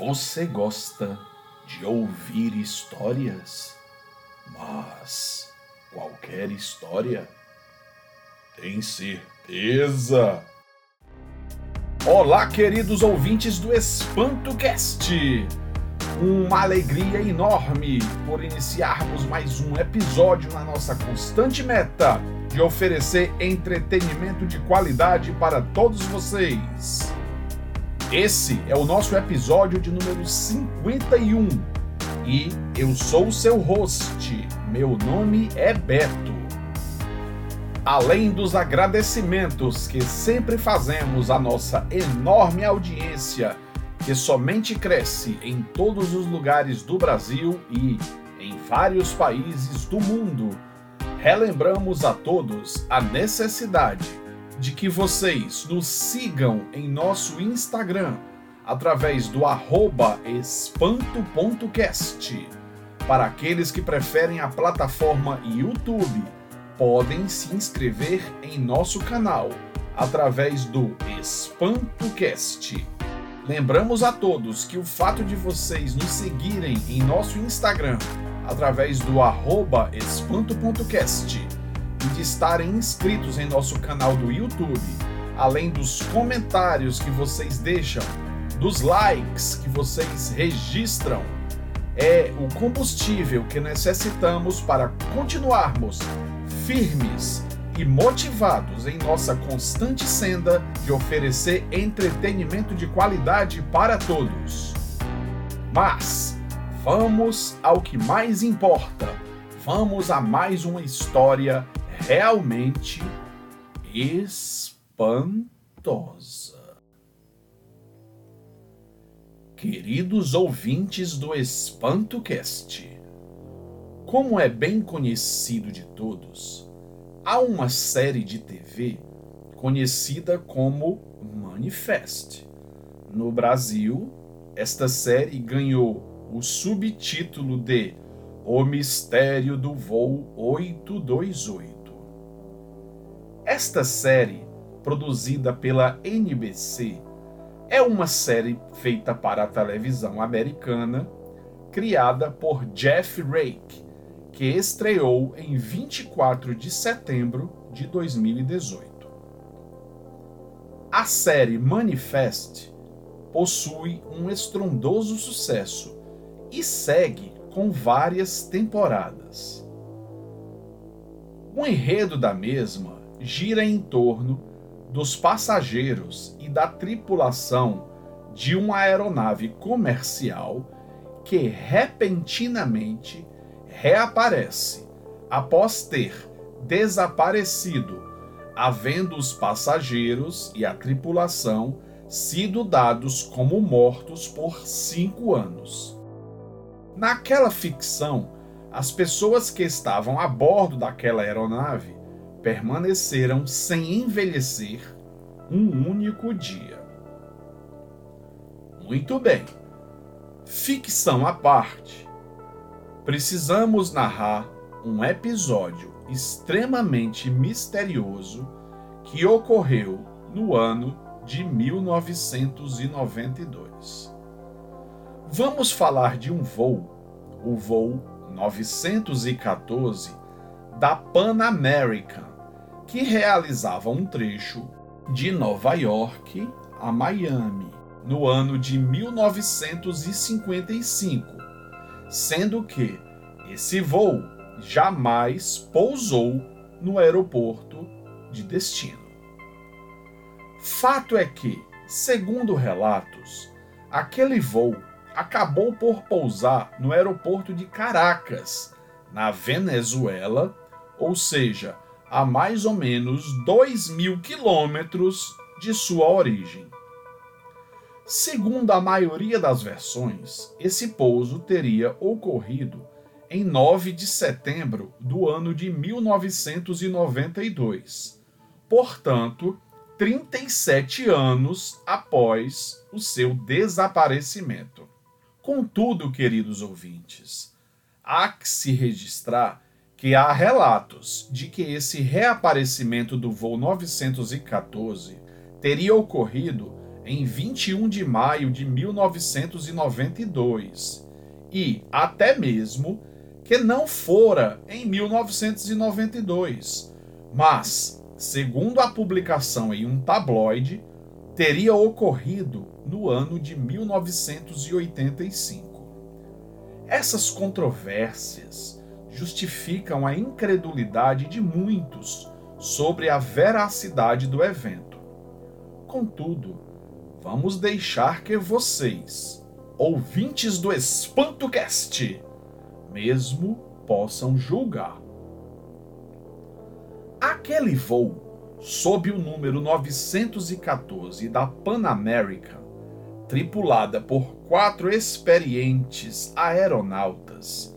Você gosta de ouvir histórias? Mas qualquer história? Tem certeza? Olá, queridos ouvintes do EspantoCast! Uma alegria enorme por iniciarmos mais um episódio na nossa constante meta de oferecer entretenimento de qualidade para todos vocês. Esse é o nosso episódio de número 51 e eu sou o seu host. Meu nome é Beto. Além dos agradecimentos que sempre fazemos à nossa enorme audiência, que somente cresce em todos os lugares do Brasil e em vários países do mundo, relembramos a todos a necessidade de que vocês nos sigam em nosso Instagram através do espanto.cast. Para aqueles que preferem a plataforma YouTube, podem se inscrever em nosso canal através do EspantoCast. Lembramos a todos que o fato de vocês nos seguirem em nosso Instagram através do espanto.cast e de estarem inscritos em nosso canal do YouTube, além dos comentários que vocês deixam, dos likes que vocês registram, é o combustível que necessitamos para continuarmos firmes e motivados em nossa constante senda de oferecer entretenimento de qualidade para todos. Mas vamos ao que mais importa. Vamos a mais uma história realmente espantosa. Queridos ouvintes do EspantoCast, como é bem conhecido de todos, há uma série de TV conhecida como Manifest. No Brasil, esta série ganhou o subtítulo de O Mistério do Voo 828. Esta série, produzida pela NBC, é uma série feita para a televisão americana, criada por Jeff Rake, que estreou em 24 de setembro de 2018. A série Manifest possui um estrondoso sucesso e segue com várias temporadas. O enredo da mesma gira em torno dos passageiros e da tripulação de uma aeronave comercial que repentinamente reaparece após ter desaparecido, havendo os passageiros e a tripulação sido dados como mortos por cinco anos. Naquela ficção, as pessoas que estavam a bordo daquela aeronave permaneceram sem envelhecer um único dia. Muito bem. Ficção à parte. Precisamos narrar um episódio extremamente misterioso que ocorreu no ano de 1992. Vamos falar de um voo, o voo 914 da Pan American, que realizava um trecho de Nova York a Miami no ano de 1955, sendo que esse voo jamais pousou no aeroporto de destino. Fato é que, segundo relatos, aquele voo acabou por pousar no aeroporto de Caracas, na Venezuela, ou seja, a mais ou menos 2 mil quilômetros de sua origem. Segundo a maioria das versões, esse pouso teria ocorrido em 9 de setembro do ano de 1992, portanto, 37 anos após o seu desaparecimento. Contudo, queridos ouvintes, há que se registrar que há relatos de que esse reaparecimento do voo 914 teria ocorrido em 21 de maio de 1992 e até mesmo que não fora em 1992, mas, segundo a publicação em um tabloide, teria ocorrido no ano de 1985. Essas controvérsias justificam a incredulidade de muitos sobre a veracidade do evento. Contudo, vamos deixar que vocês, ouvintes do EspantoCast, mesmo possam julgar. Aquele voo, sob o número 914 da Pan American, tripulada por quatro experientes aeronautas,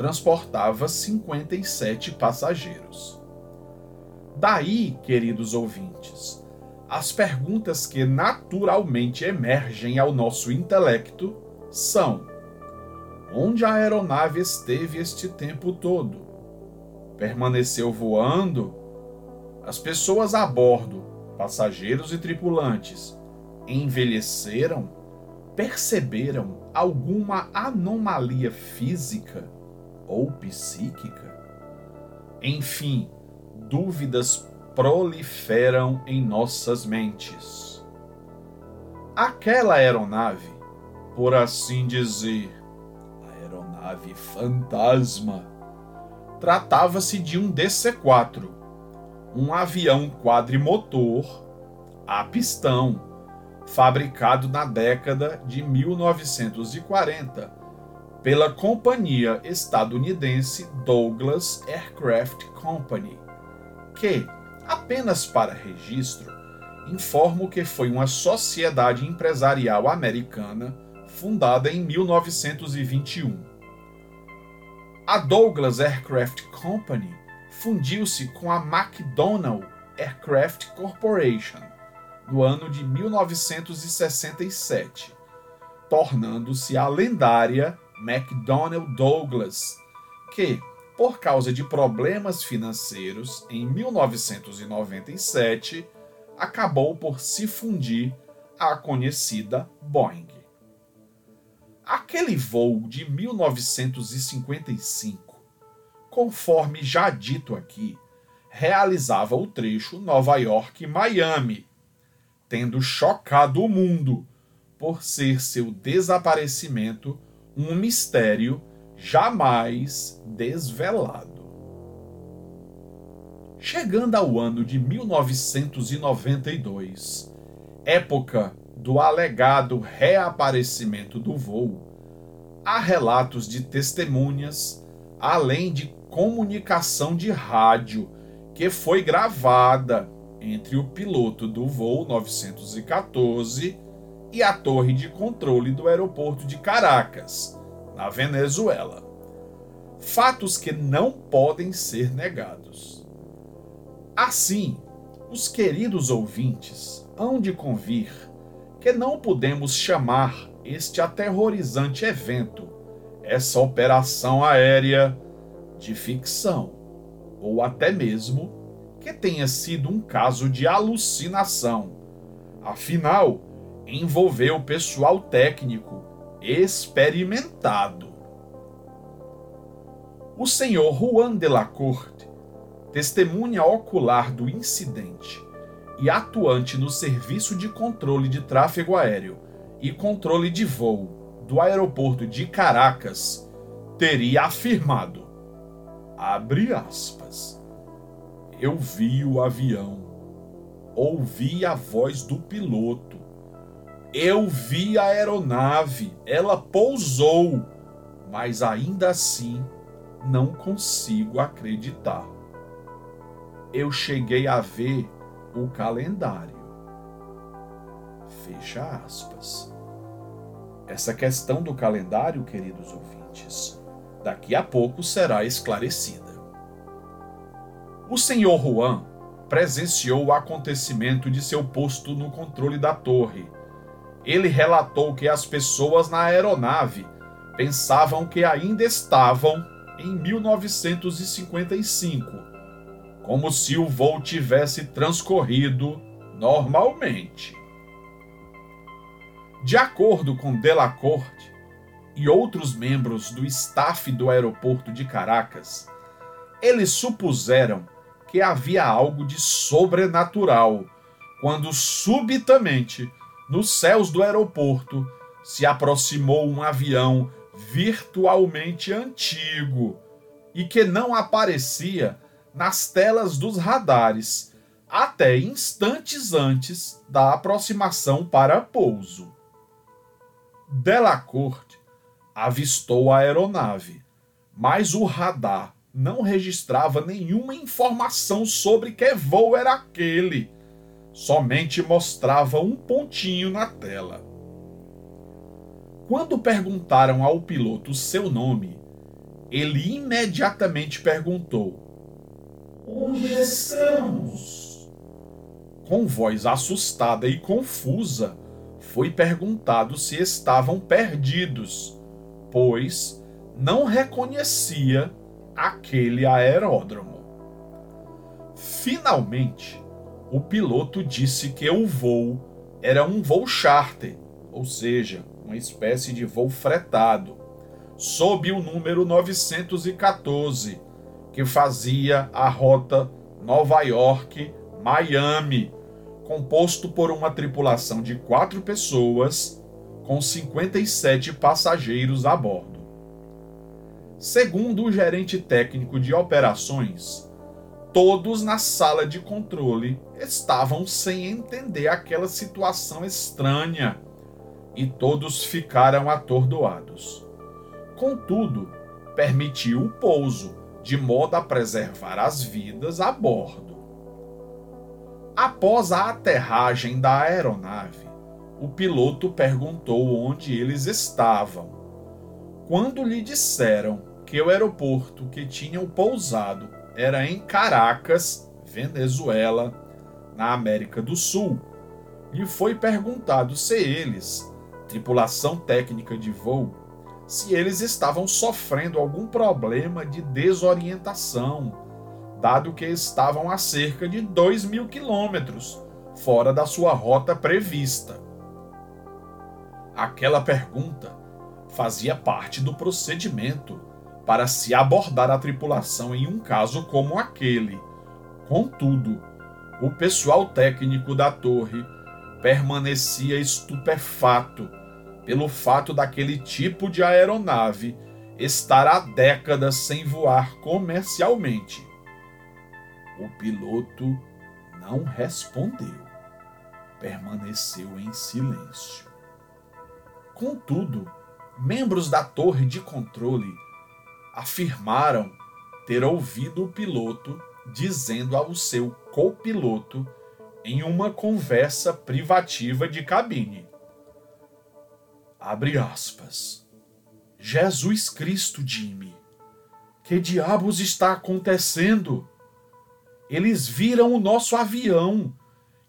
transportava 57 passageiros. Daí, queridos ouvintes, as perguntas que naturalmente emergem ao nosso intelecto são: Onde a aeronave esteve este tempo todo? Permaneceu voando? As pessoas a bordo, passageiros e tripulantes, envelheceram? Perceberam alguma anomalia física ou psíquica? Enfim, dúvidas proliferam em nossas mentes. Aquela aeronave, por assim dizer, aeronave fantasma. Tratava-se de um DC-4, um avião quadrimotor a pistão, fabricado na década de 1940 pela companhia estadunidense Douglas Aircraft Company, que, apenas para registro, informo que foi uma sociedade empresarial americana fundada em 1921. A Douglas Aircraft Company fundiu-se com a McDonnell Aircraft Corporation no ano de 1967, tornando-se a lendária McDonnell Douglas, que, por causa de problemas financeiros, em 1997 acabou por se fundir à conhecida Boeing. Aquele voo de 1955, conforme já dito aqui, realizava o trecho Nova York-Miami, tendo chocado o mundo por ser seu desaparecimento um mistério jamais desvelado. Chegando ao ano de 1992, época do alegado reaparecimento do voo, há relatos de testemunhas, além de comunicação de rádio que foi gravada entre o piloto do voo 914 e a torre de controle do aeroporto de Caracas, na Venezuela. Fatos que não podem ser negados. Assim, os queridos ouvintes hão de convir que não podemos chamar este aterrorizante evento, essa operação aérea, de ficção, ou até mesmo que tenha sido um caso de alucinação. Afinal, envolveu pessoal técnico experimentado. O senhor Juan de la Corte, testemunha ocular do incidente, e atuante no Serviço de Controle de Tráfego Aéreo e Controle de Voo do Aeroporto de Caracas, teria afirmado: abre aspas. Eu vi o avião, ouvi a voz do piloto, eu vi a aeronave, ela pousou, mas ainda assim não consigo acreditar. Eu cheguei a ver o calendário. Fecha aspas. Essa questão do calendário, queridos ouvintes, daqui a pouco será esclarecida. O senhor Juan presenciou o acontecimento de seu posto no controle da torre. Ele relatou que as pessoas na aeronave pensavam que ainda estavam em 1955 como se o voo tivesse transcorrido normalmente. De acordo com Delacorte e outros membros do staff do aeroporto de Caracas, eles supuseram que havia algo de sobrenatural quando subitamente, nos céus do aeroporto, se aproximou um avião virtualmente antigo e que não aparecia nas telas dos radares até instantes antes da aproximação para pouso. Delacorte avistou a aeronave, mas o radar não registrava nenhuma informação sobre que voo era aquele. Somente mostrava um pontinho na tela. Quando perguntaram ao piloto seu nome, ele imediatamente perguntou: Onde estamos? Com voz assustada e confusa, foi perguntado se estavam perdidos, pois não reconhecia aquele aeródromo. Finalmente, o piloto disse que o voo era um voo charter, ou seja, uma espécie de voo fretado, sob o número 914, que fazia a rota Nova York-Miami, composto por uma tripulação de quatro pessoas, com 57 passageiros a bordo. Segundo o gerente técnico de operações, todos na sala de controle estavam sem entender aquela situação estranha e todos ficaram atordoados. Contudo, permitiu o pouso, de modo a preservar as vidas a bordo. Após a aterragem da aeronave, o piloto perguntou onde eles estavam. Quando lhe disseram que o aeroporto que tinham pousado era em Caracas, Venezuela, na América do Sul, lhe foi perguntado se eles, tripulação técnica de voo, se eles estavam sofrendo algum problema de desorientação, dado que estavam a cerca de 2 mil quilômetros fora da sua rota prevista. Aquela pergunta fazia parte do procedimento para se abordar a tripulação em um caso como aquele. Contudo, o pessoal técnico da torre permanecia estupefato pelo fato daquele tipo de aeronave estar há décadas sem voar comercialmente. O piloto não respondeu, permaneceu em silêncio. Contudo, membros da torre de controle afirmaram ter ouvido o piloto dizendo ao seu copiloto em uma conversa privativa de cabine. Abre aspas. Jesus Cristo, Jimmy. Que diabos está acontecendo? Eles viram o nosso avião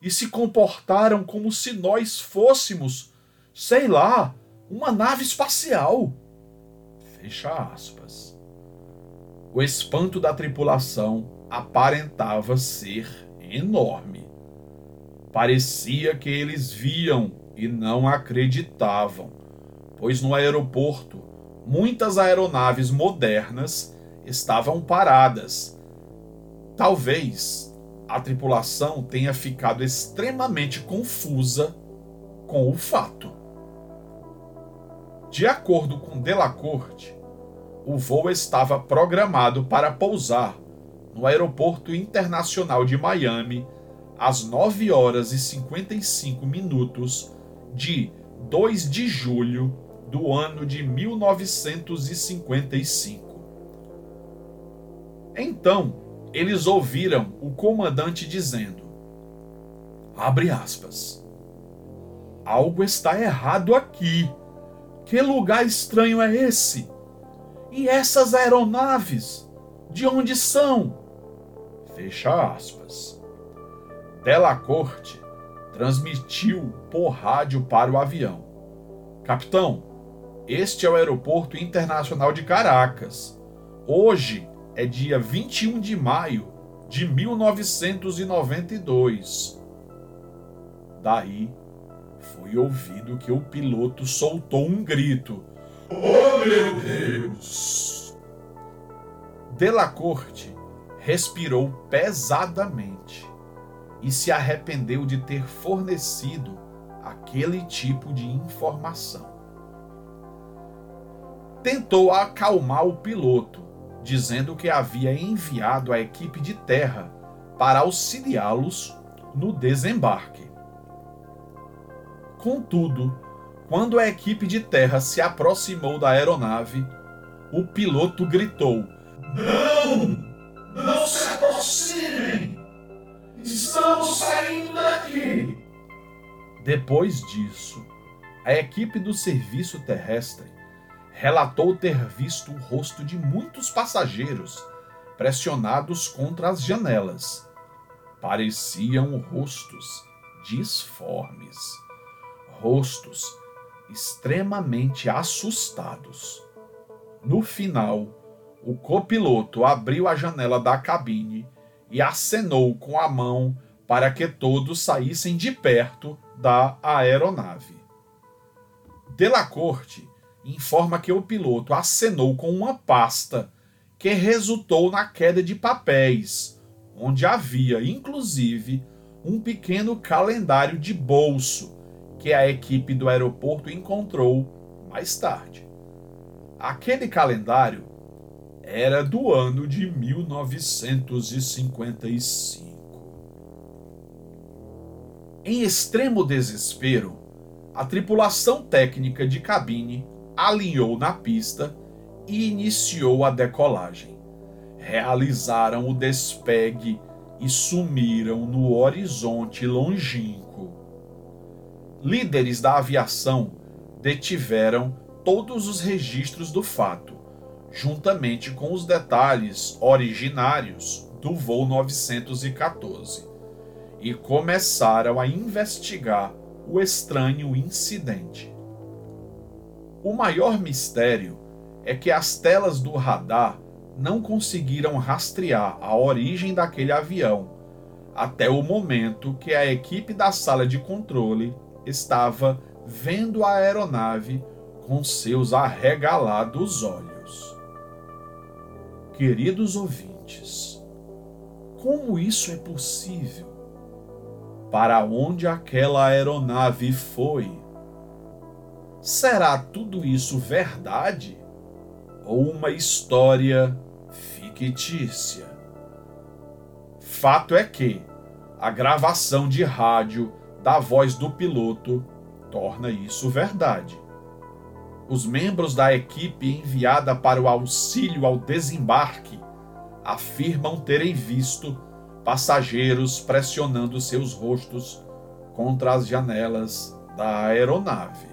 e se comportaram como se nós fôssemos, sei lá, uma nave espacial. Fecha aspas. O espanto da tripulação aparentava ser enorme. Parecia que eles viam e não acreditavam, pois no aeroporto muitas aeronaves modernas estavam paradas. Talvez a tripulação tenha ficado extremamente confusa com o fato. De acordo com Delacorte, o voo estava programado para pousar no Aeroporto Internacional de Miami às 9 horas e 55 minutos de 2 de julho do ano de 1955. Então, eles ouviram o comandante dizendo: Abre aspas. Algo está errado aqui. Que lugar estranho é esse? E essas aeronaves? De onde são? Fecha aspas. Delacorte transmitiu por rádio para o avião. Capitão, este é o Aeroporto Internacional de Caracas. Hoje é dia 21 de maio de 1992. Daí foi ouvido que o piloto soltou um grito. Oh meu Deus! Delacorte respirou pesadamente e se arrependeu de ter fornecido aquele tipo de informação. Tentou acalmar o piloto, dizendo que havia enviado a equipe de terra para auxiliá-los no desembarque. Contudo, quando a equipe de terra se aproximou da aeronave, o piloto gritou: Não! Não se aproximem! Estamos saindo daqui! Depois disso, a equipe do serviço terrestre relatou ter visto o rosto de muitos passageiros pressionados contra as janelas. Pareciam rostos disformes, rostos extremamente assustados. No final, o copiloto abriu a janela da cabine e acenou com a mão para que todos saíssem de perto da aeronave. Delacorte informa que o piloto acenou com uma pasta que resultou na queda de papéis, onde havia inclusive um pequeno calendário de bolso que a equipe do aeroporto encontrou mais tarde. Aquele calendário era do ano de 1955. Em extremo desespero, a tripulação técnica de cabine alinhou na pista e iniciou a decolagem. Realizaram o despegue e sumiram no horizonte longínquo. Líderes da aviação detiveram todos os registros do fato, juntamente com os detalhes originários do voo 914, e começaram a investigar o estranho incidente. O maior mistério é que as telas do radar não conseguiram rastrear a origem daquele avião até o momento que a equipe da sala de controle estava vendo a aeronave com seus arregalados olhos. Queridos ouvintes, como isso é possível? Para onde aquela aeronave foi? Será tudo isso verdade? Ou uma história fictícia? Fato é que a gravação de rádio da voz do piloto torna isso verdade. Os membros da equipe enviada para o auxílio ao desembarque afirmam terem visto passageiros pressionando seus rostos contra as janelas da aeronave.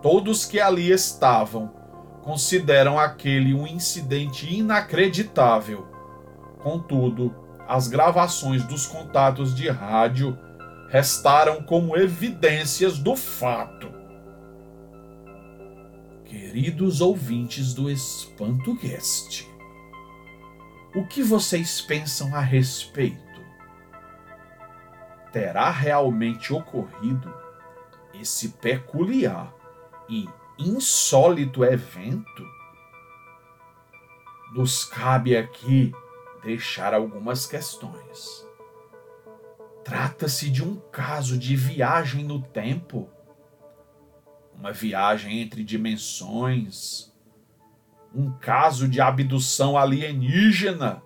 Todos que ali estavam consideram aquele um incidente inacreditável. Contudo, as gravações dos contatos de rádio restaram como evidências do fato. Queridos ouvintes do Espanto Guest, o que vocês pensam a respeito? Terá realmente ocorrido esse peculiar e insólito evento, nos cabe aqui deixar algumas questões. Trata-se de um caso de viagem no tempo, uma viagem entre dimensões, um caso de abdução alienígena,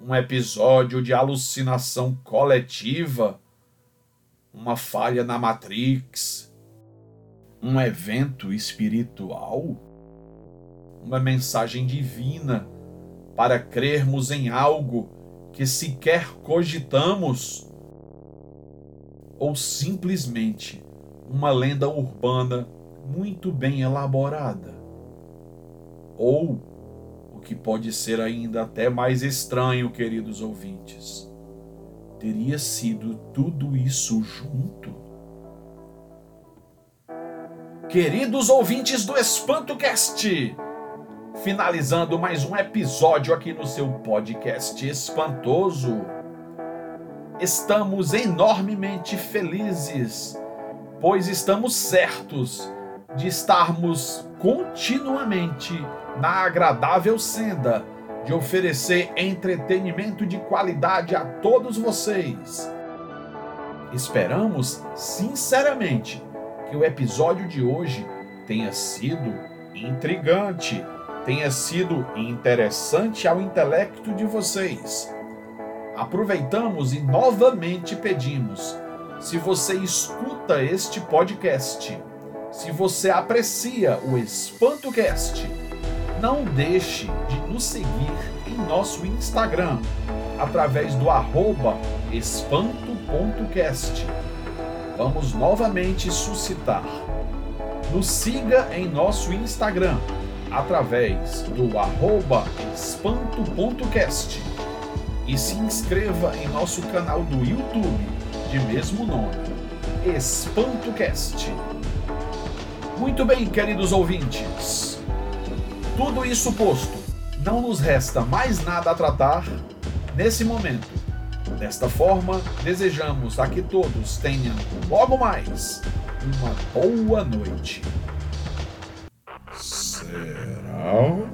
um episódio de alucinação coletiva, uma falha na Matrix. Um evento espiritual? Uma mensagem divina para crermos em algo que sequer cogitamos? Ou simplesmente uma lenda urbana muito bem elaborada? Ou, o que pode ser ainda até mais estranho, queridos ouvintes, teria sido tudo isso junto? Queridos ouvintes do EspantoCast, finalizando mais um episódio aqui no seu podcast espantoso. estamos enormemente felizes, pois estamos certos de estarmos continuamente na agradável senda de oferecer entretenimento de qualidade a todos vocês. Esperamos sinceramente que o episódio de hoje tenha sido intrigante, tenha sido interessante ao intelecto de vocês. Aproveitamos e novamente pedimos: se você escuta este podcast, se você aprecia o EspantoCast, não deixe de nos seguir em nosso Instagram através do arroba espanto.cast. Vamos novamente suscitar. Nos siga em nosso Instagram através do arroba espanto.cast e se inscreva em nosso canal do YouTube de mesmo nome, EspantoCast. Muito bem, queridos ouvintes. Tudo isso posto, não nos resta mais nada a tratar nesse momento. Desta forma, desejamos a que todos tenham logo mais uma boa noite. Oh.